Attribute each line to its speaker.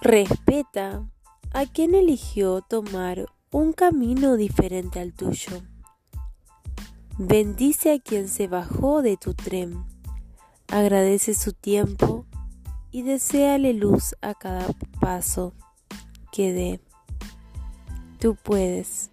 Speaker 1: Respeta a quien eligió tomar un camino diferente al tuyo. Bendice a quien se bajó de tu tren. Agradece su tiempo y deséale luz a cada paso que dé. Tú puedes.